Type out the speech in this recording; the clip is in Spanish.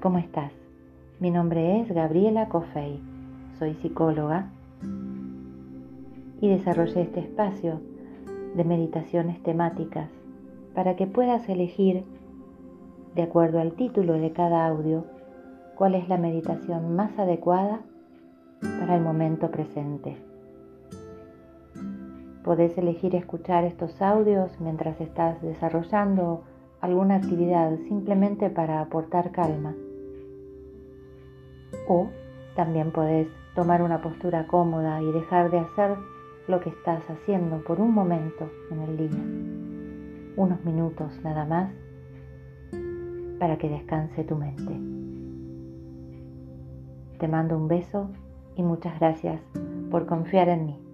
¿cómo estás? Mi nombre es Gabriela Cofei, soy psicóloga y desarrollé este espacio de meditaciones temáticas para que puedas elegir, de acuerdo al título de cada audio, cuál es la meditación más adecuada para el momento presente. Podés elegir escuchar estos audios mientras estás desarrollando alguna actividad simplemente para aportar calma. O también podés tomar una postura cómoda y dejar de hacer lo que estás haciendo por un momento en el día, unos minutos nada más, para que descanse tu mente. Te mando un beso y muchas gracias por confiar en mí.